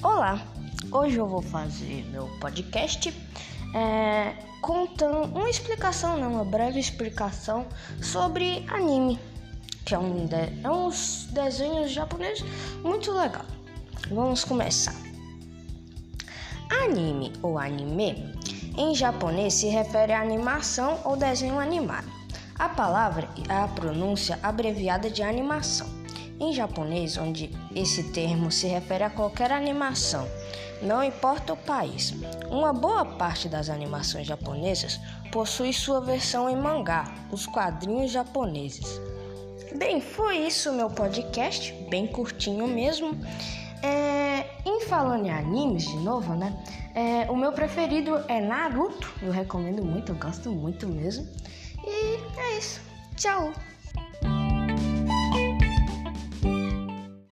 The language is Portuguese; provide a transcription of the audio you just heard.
Olá, hoje eu vou fazer meu podcast é, contando uma explicação, né, uma breve explicação sobre anime, que é, um de, é uns desenhos japoneses muito legal. Vamos começar. Anime ou anime em japonês se refere a animação ou desenho animado. A palavra é a pronúncia abreviada de animação em japonês, onde esse termo se refere a qualquer animação, não importa o país. Uma boa parte das animações japonesas possui sua versão em mangá, os quadrinhos japoneses. Bem, foi isso meu podcast, bem curtinho mesmo. É, em falando em animes de novo, né? É, o meu preferido é Naruto, eu recomendo muito, eu gosto muito mesmo. E é isso. Tchau!